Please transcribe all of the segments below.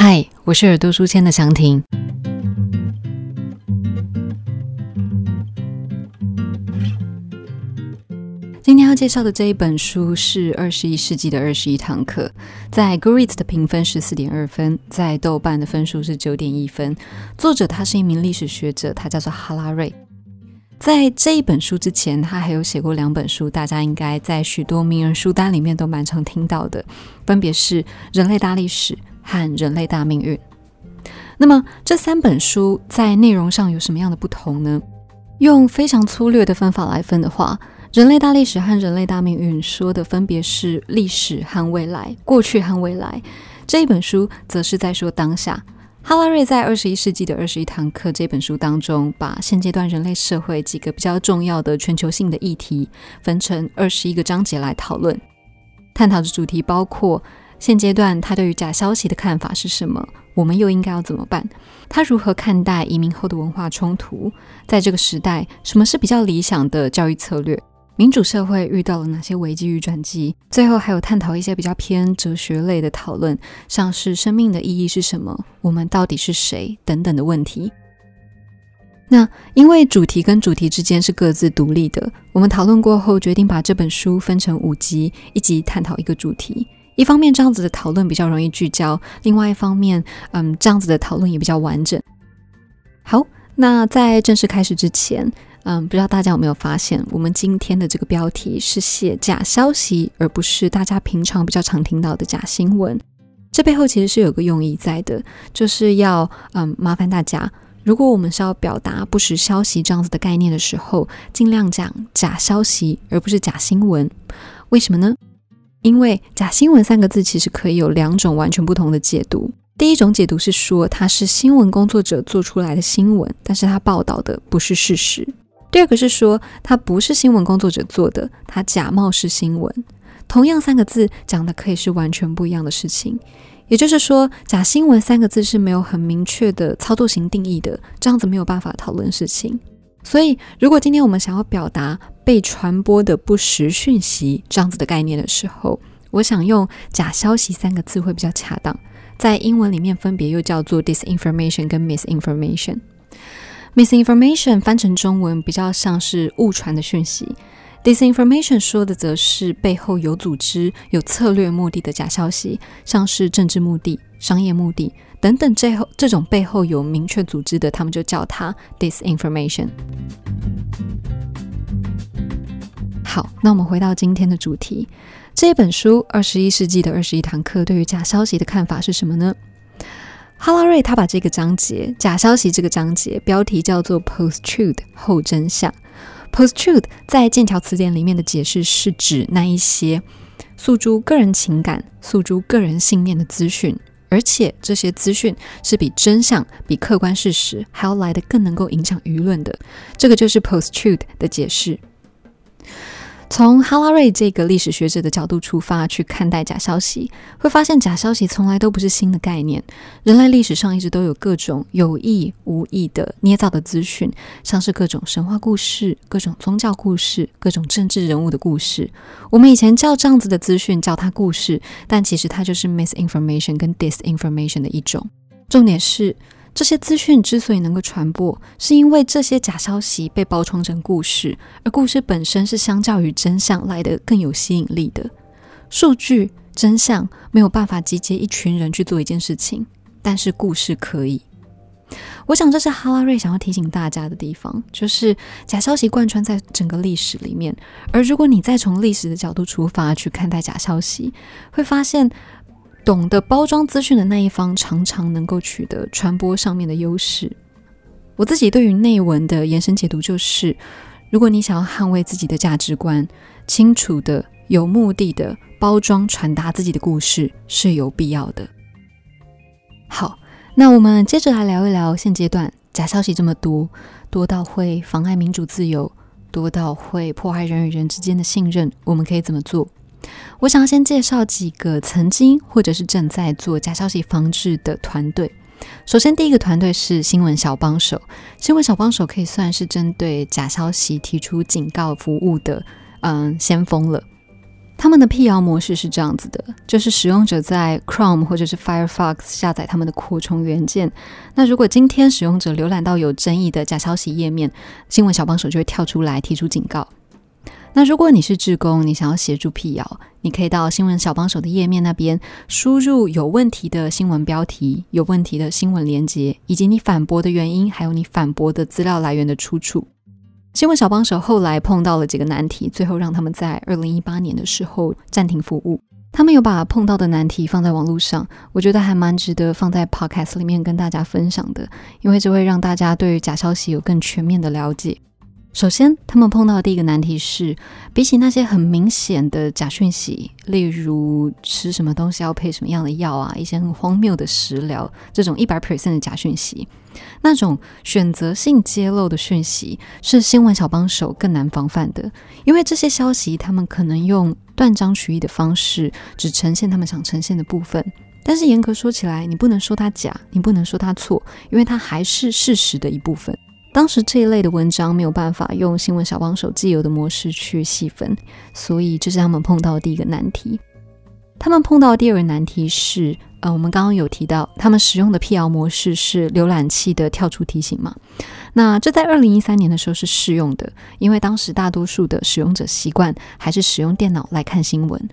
嗨，我是耳朵书签的祥婷。今天要介绍的这一本书是《二十一世纪的二十一堂课》，在 Great 的评分是四点二分，在豆瓣的分数是九点一分。作者他是一名历史学者，他叫做哈拉瑞。在这一本书之前，他还有写过两本书，大家应该在许多名人书单里面都蛮常听到的，分别是《人类大历史》和《人类大命运》。那么这三本书在内容上有什么样的不同呢？用非常粗略的分法来分的话，《人类大历史》和《人类大命运》说的分别是历史和未来，过去和未来。这一本书则是在说当下。哈拉瑞在《二十一世纪的二十一堂课》这本书当中，把现阶段人类社会几个比较重要的全球性的议题分成二十一个章节来讨论。探讨的主题包括现阶段他对于假消息的看法是什么，我们又应该要怎么办？他如何看待移民后的文化冲突？在这个时代，什么是比较理想的教育策略？民主社会遇到了哪些危机与转机？最后还有探讨一些比较偏哲学类的讨论，像是生命的意义是什么？我们到底是谁？等等的问题。那因为主题跟主题之间是各自独立的，我们讨论过后决定把这本书分成五集，一集探讨一个主题。一方面这样子的讨论比较容易聚焦，另外一方面，嗯，这样子的讨论也比较完整。好，那在正式开始之前。嗯，不知道大家有没有发现，我们今天的这个标题是写假消息，而不是大家平常比较常听到的假新闻。这背后其实是有个用意在的，就是要嗯麻烦大家，如果我们是要表达不实消息这样子的概念的时候，尽量讲假消息，而不是假新闻。为什么呢？因为假新闻三个字其实可以有两种完全不同的解读。第一种解读是说它是新闻工作者做出来的新闻，但是他报道的不是事实。第二个是说，它不是新闻工作者做的，它假冒是新闻。同样三个字讲的可以是完全不一样的事情。也就是说，假新闻三个字是没有很明确的操作型定义的，这样子没有办法讨论事情。所以，如果今天我们想要表达被传播的不实讯息这样子的概念的时候，我想用假消息三个字会比较恰当。在英文里面分别又叫做 disinformation 跟 misinformation。Misinformation 翻成中文比较像是误传的讯息，Disinformation 说的则是背后有组织、有策略目的的假消息，像是政治目的、商业目的等等。最后这种背后有明确组织的，他们就叫它 Disinformation。好，那我们回到今天的主题，这本书《二十一世纪的二十一堂课》对于假消息的看法是什么呢？哈拉瑞他把这个章节假消息这个章节标题叫做 Post Truth 后真相。Post Truth 在剑桥词典里面的解释是指那一些诉诸个人情感、诉诸个人信念的资讯，而且这些资讯是比真相、比客观事实还要来的更能够影响舆论的。这个就是 Post Truth 的解释。从哈拉瑞这个历史学者的角度出发去看待假消息，会发现假消息从来都不是新的概念。人类历史上一直都有各种有意无意的捏造的资讯，像是各种神话故事、各种宗教故事、各种政治人物的故事。我们以前叫这样子的资讯叫它故事，但其实它就是 misinformation 跟 disinformation 的一种。重点是。这些资讯之所以能够传播，是因为这些假消息被包装成故事，而故事本身是相较于真相来的更有吸引力的。数据真相没有办法集结一群人去做一件事情，但是故事可以。我想这是哈拉瑞想要提醒大家的地方，就是假消息贯穿在整个历史里面，而如果你再从历史的角度出发去看待假消息，会发现。懂得包装资讯的那一方，常常能够取得传播上面的优势。我自己对于内文的延伸解读就是：如果你想要捍卫自己的价值观，清楚的、有目的的包装传达自己的故事是有必要的。好，那我们接着来聊一聊现阶段假消息这么多，多到会妨碍民主自由，多到会破坏人与人之间的信任，我们可以怎么做？我想要先介绍几个曾经或者是正在做假消息防治的团队。首先，第一个团队是新闻小帮手。新闻小帮手可以算是针对假消息提出警告服务的嗯先锋了。他们的辟谣模式是这样子的，就是使用者在 Chrome 或者是 Firefox 下载他们的扩充元件。那如果今天使用者浏览到有争议的假消息页面，新闻小帮手就会跳出来提出警告。那如果你是志工，你想要协助辟谣，你可以到新闻小帮手的页面那边输入有问题的新闻标题、有问题的新闻连接，以及你反驳的原因，还有你反驳的资料来源的出处。新闻小帮手后来碰到了几个难题，最后让他们在二零一八年的时候暂停服务。他们有把碰到的难题放在网络上，我觉得还蛮值得放在 podcast 里面跟大家分享的，因为这会让大家对于假消息有更全面的了解。首先，他们碰到的第一个难题是，比起那些很明显的假讯息，例如吃什么东西要配什么样的药啊，一些很荒谬的食疗，这种一百 percent 的假讯息，那种选择性揭露的讯息，是新闻小帮手更难防范的，因为这些消息他们可能用断章取义的方式，只呈现他们想呈现的部分，但是严格说起来，你不能说它假，你不能说它错，因为它还是事实的一部分。当时这一类的文章没有办法用新闻小帮手既有的模式去细分，所以这是他们碰到的第一个难题。他们碰到的第二个难题是，呃，我们刚刚有提到，他们使用的辟谣模式是浏览器的跳出提醒嘛？那这在二零一三年的时候是适用的，因为当时大多数的使用者习惯还是使用电脑来看新闻。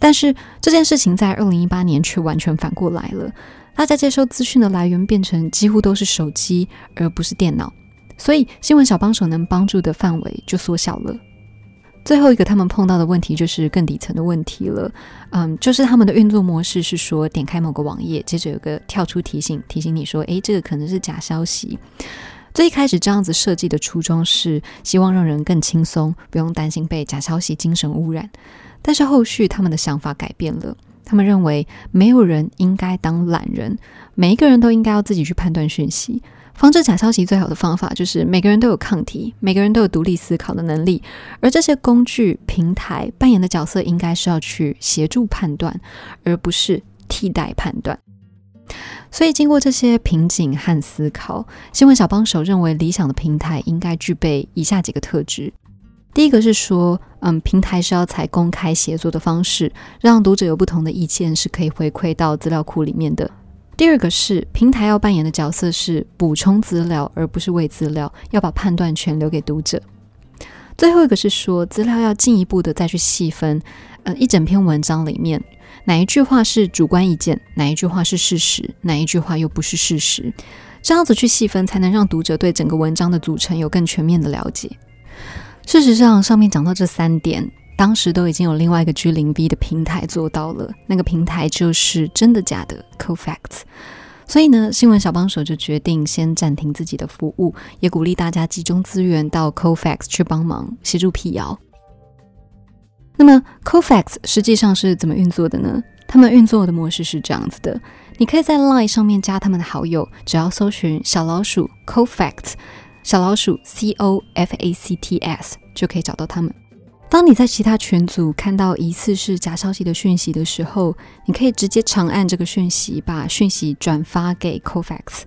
但是这件事情在二零一八年却完全反过来了，大家接收资讯的来源变成几乎都是手机，而不是电脑。所以，新闻小帮手能帮助的范围就缩小了。最后一个他们碰到的问题就是更底层的问题了，嗯，就是他们的运作模式是说，点开某个网页，接着有个跳出提醒，提醒你说，诶，这个可能是假消息。最一开始这样子设计的初衷是希望让人更轻松，不用担心被假消息精神污染。但是后续他们的想法改变了，他们认为没有人应该当懒人，每一个人都应该要自己去判断讯息。防止假消息最好的方法就是每个人都有抗体，每个人都有独立思考的能力，而这些工具平台扮演的角色应该是要去协助判断，而不是替代判断。所以，经过这些瓶颈和思考，新闻小帮手认为理想的平台应该具备以下几个特质：第一个是说，嗯，平台是要采公开协作的方式，让读者有不同的意见是可以回馈到资料库里面的。第二个是平台要扮演的角色是补充资料，而不是喂资料，要把判断权留给读者。最后一个是说资料要进一步的再去细分，呃，一整篇文章里面哪一句话是主观意见，哪一句话是事实，哪一句话又不是事实，这样子去细分，才能让读者对整个文章的组成有更全面的了解。事实上，上面讲到这三点。当时都已经有另外一个 G 零 B 的平台做到了，那个平台就是真的假的 CoFacts。所以呢，新闻小帮手就决定先暂停自己的服务，也鼓励大家集中资源到 CoFacts 去帮忙协助辟谣。那么 CoFacts 实际上是怎么运作的呢？他们运作的模式是这样子的：你可以在 Line 上面加他们的好友，只要搜寻小老鼠 CoFacts，小老鼠 C O F A C T S 就可以找到他们。当你在其他群组看到疑似是假消息的讯息的时候，你可以直接长按这个讯息，把讯息转发给 c o f a x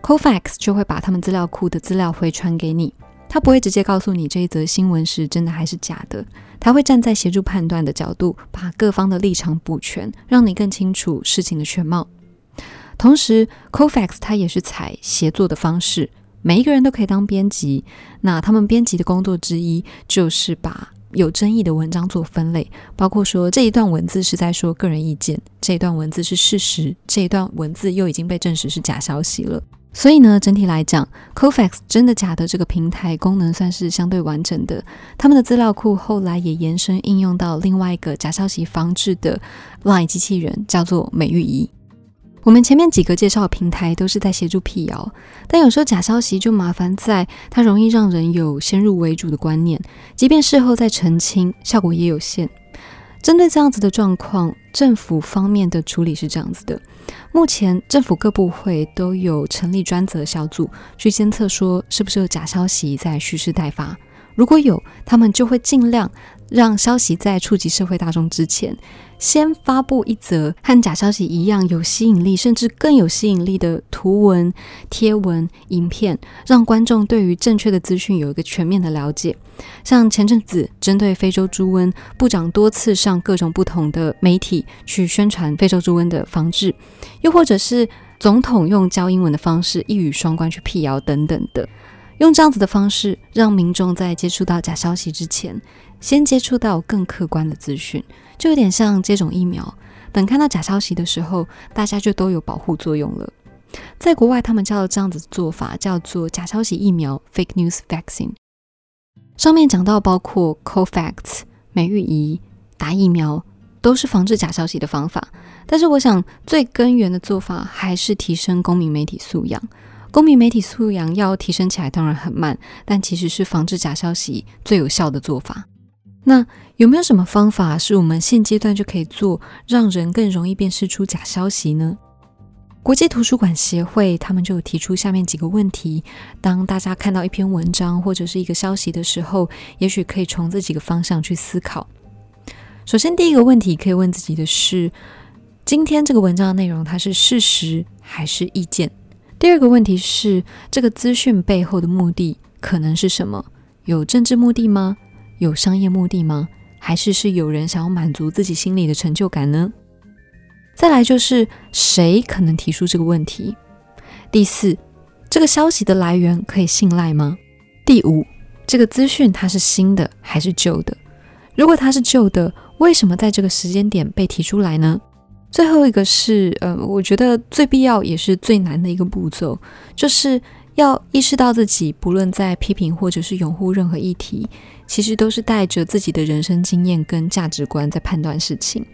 c o f a x 就会把他们资料库的资料回传给你。他不会直接告诉你这一则新闻是真的还是假的，他会站在协助判断的角度，把各方的立场补全，让你更清楚事情的全貌。同时 c o f a x 它也是采协作的方式，每一个人都可以当编辑。那他们编辑的工作之一就是把有争议的文章做分类，包括说这一段文字是在说个人意见，这一段文字是事实，这一段文字又已经被证实是假消息了。所以呢，整体来讲 c o f a x 真的假的这个平台功能算是相对完整的。他们的资料库后来也延伸应用到另外一个假消息防治的 Line 机器人，叫做美玉仪。我们前面几个介绍平台都是在协助辟谣，但有时候假消息就麻烦在它容易让人有先入为主的观念，即便事后再澄清，效果也有限。针对这样子的状况，政府方面的处理是这样子的：目前政府各部会都有成立专责小组去监测，说是不是有假消息在蓄势待发。如果有，他们就会尽量让消息在触及社会大众之前，先发布一则和假消息一样有吸引力，甚至更有吸引力的图文、贴文、影片，让观众对于正确的资讯有一个全面的了解。像前阵子针对非洲猪瘟，部长多次上各种不同的媒体去宣传非洲猪瘟的防治，又或者是总统用教英文的方式一语双关去辟谣等等的。用这样子的方式，让民众在接触到假消息之前，先接触到更客观的资讯，就有点像接种疫苗。等看到假消息的时候，大家就都有保护作用了。在国外，他们叫这样子做法叫做假消息疫苗 （fake news vaccine）。上面讲到，包括 COVAX、美玉仪、打疫苗，都是防治假消息的方法。但是，我想最根源的做法还是提升公民媒体素养。公民媒体素养要提升起来，当然很慢，但其实是防治假消息最有效的做法。那有没有什么方法是我们现阶段就可以做，让人更容易辨识出假消息呢？国际图书馆协会他们就提出下面几个问题：当大家看到一篇文章或者是一个消息的时候，也许可以从这几个方向去思考。首先，第一个问题可以问自己的是：今天这个文章的内容，它是事实还是意见？第二个问题是，这个资讯背后的目的可能是什么？有政治目的吗？有商业目的吗？还是是有人想要满足自己心里的成就感呢？再来就是谁可能提出这个问题？第四，这个消息的来源可以信赖吗？第五，这个资讯它是新的还是旧的？如果它是旧的，为什么在这个时间点被提出来呢？最后一个是，呃，我觉得最必要也是最难的一个步骤，就是要意识到自己不论在批评或者是拥护任何议题，其实都是带着自己的人生经验跟价值观在判断事情。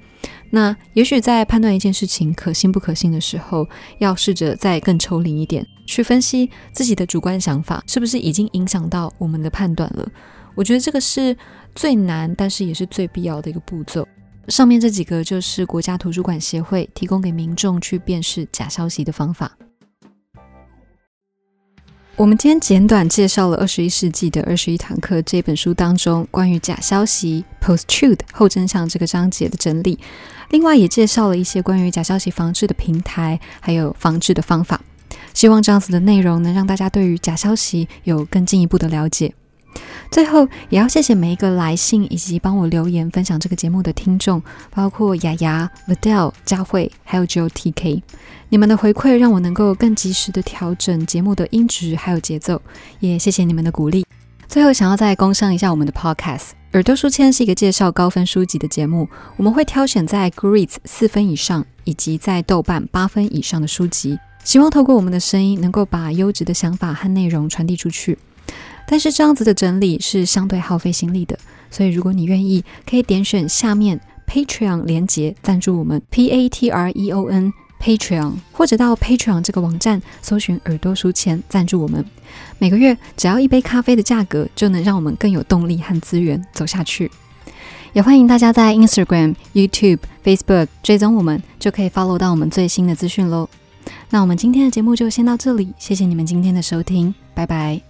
那也许在判断一件事情可信不可信的时候，要试着再更抽离一点，去分析自己的主观想法是不是已经影响到我们的判断了。我觉得这个是最难，但是也是最必要的一个步骤。上面这几个就是国家图书馆协会提供给民众去辨识假消息的方法。我们今天简短介绍了《二十一世纪的二十一堂课》这本书当中关于假消息 （post-truth） 后真相这个章节的整理，另外也介绍了一些关于假消息防治的平台，还有防治的方法。希望这样子的内容能让大家对于假消息有更进一步的了解。最后，也要谢谢每一个来信以及帮我留言分享这个节目的听众，包括雅雅、Vidal、佳慧，还有 Jo T K。你们的回馈让我能够更及时的调整节目的音质还有节奏，也谢谢你们的鼓励。最后，想要再工商一下我们的 Podcast《耳朵书签》是一个介绍高分书籍的节目，我们会挑选在 Greats 四分以上以及在豆瓣八分以上的书籍，希望透过我们的声音，能够把优质的想法和内容传递出去。但是这样子的整理是相对耗费心力的，所以如果你愿意，可以点选下面 Patreon 连接赞助我们 P A T R E O N Patreon，或者到 Patreon 这个网站搜寻耳朵书签赞助我们。每个月只要一杯咖啡的价格，就能让我们更有动力和资源走下去。也欢迎大家在 Instagram、YouTube、Facebook 追踪我们，就可以 follow 到我们最新的资讯喽。那我们今天的节目就先到这里，谢谢你们今天的收听，拜拜。